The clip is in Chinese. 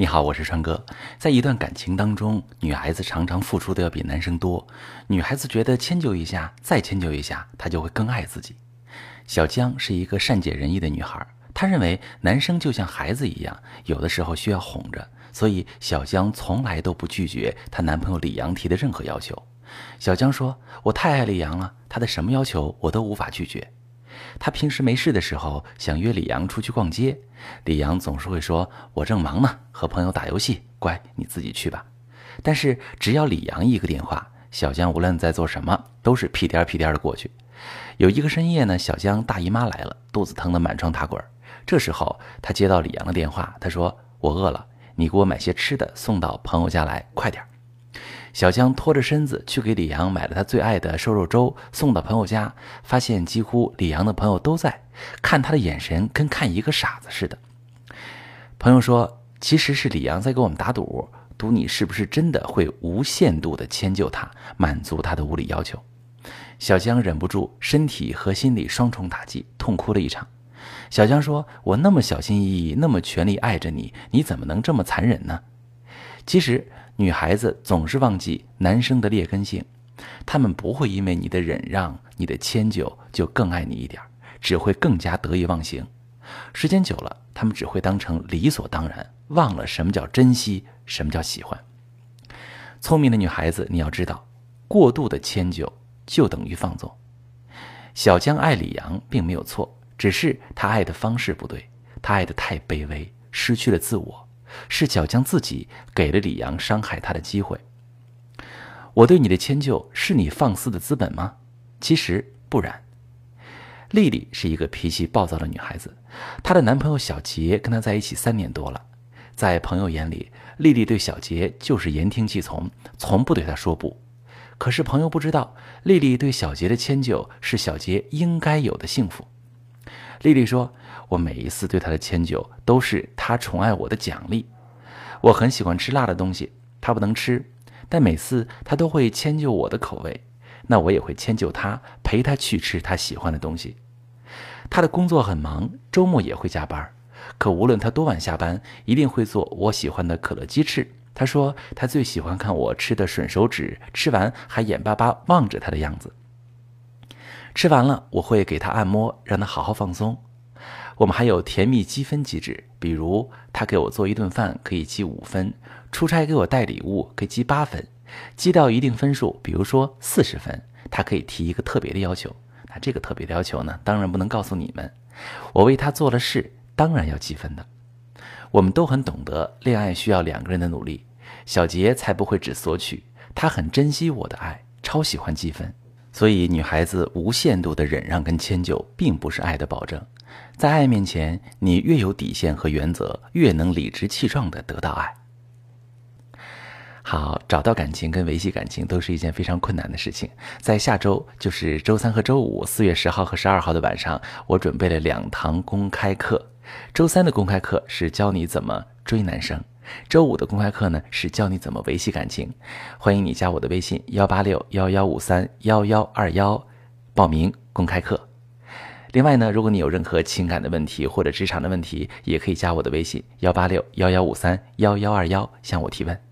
你好，我是川哥。在一段感情当中，女孩子常常付出的要比男生多。女孩子觉得迁就一下，再迁就一下，她就会更爱自己。小江是一个善解人意的女孩，她认为男生就像孩子一样，有的时候需要哄着，所以小江从来都不拒绝她男朋友李阳提的任何要求。小江说：“我太爱李阳了，他的什么要求我都无法拒绝。”他平时没事的时候想约李阳出去逛街，李阳总是会说：“我正忙呢，和朋友打游戏，乖，你自己去吧。”但是只要李阳一个电话，小江无论在做什么，都是屁颠屁颠的过去。有一个深夜呢，小江大姨妈来了，肚子疼得满床打滚。这时候他接到李阳的电话，他说：“我饿了，你给我买些吃的送到朋友家来，快点儿。”小江拖着身子去给李阳买了他最爱的瘦肉粥，送到朋友家，发现几乎李阳的朋友都在，看他的眼神跟看一个傻子似的。朋友说，其实是李阳在给我们打赌，赌你是不是真的会无限度的迁就他，满足他的无理要求。小江忍不住身体和心理双重打击，痛哭了一场。小江说：“我那么小心翼翼，那么全力爱着你，你怎么能这么残忍呢？”其实。女孩子总是忘记男生的劣根性，他们不会因为你的忍让、你的迁就就更爱你一点，只会更加得意忘形。时间久了，他们只会当成理所当然，忘了什么叫珍惜，什么叫喜欢。聪明的女孩子，你要知道，过度的迁就就等于放纵。小江爱李阳并没有错，只是他爱的方式不对，他爱的太卑微，失去了自我。是小江自己给了李阳伤害他的机会。我对你的迁就是你放肆的资本吗？其实不然。丽丽是一个脾气暴躁的女孩子，她的男朋友小杰跟她在一起三年多了，在朋友眼里，丽丽对小杰就是言听计从，从不对他说不。可是朋友不知道，丽丽对小杰的迁就是小杰应该有的幸福。丽丽说。我每一次对他的迁就，都是他宠爱我的奖励。我很喜欢吃辣的东西，他不能吃，但每次他都会迁就我的口味，那我也会迁就他，陪他去吃他喜欢的东西。他的工作很忙，周末也会加班，可无论他多晚下班，一定会做我喜欢的可乐鸡翅。他说他最喜欢看我吃的吮手指，吃完还眼巴巴望着他的样子。吃完了，我会给他按摩，让他好好放松。我们还有甜蜜积分机制，比如他给我做一顿饭可以积五分，出差给我带礼物可以积八分，积到一定分数，比如说四十分，他可以提一个特别的要求。那这个特别的要求呢，当然不能告诉你们。我为他做了事，当然要积分的。我们都很懂得，恋爱需要两个人的努力。小杰才不会只索取，他很珍惜我的爱，超喜欢积分。所以，女孩子无限度的忍让跟迁就，并不是爱的保证。在爱面前，你越有底线和原则，越能理直气壮的得到爱。好，找到感情跟维系感情都是一件非常困难的事情。在下周，就是周三和周五，四月十号和十二号的晚上，我准备了两堂公开课。周三的公开课是教你怎么追男生。周五的公开课呢，是教你怎么维系感情。欢迎你加我的微信幺八六幺幺五三幺幺二幺，报名公开课。另外呢，如果你有任何情感的问题或者职场的问题，也可以加我的微信幺八六幺幺五三幺幺二幺向我提问。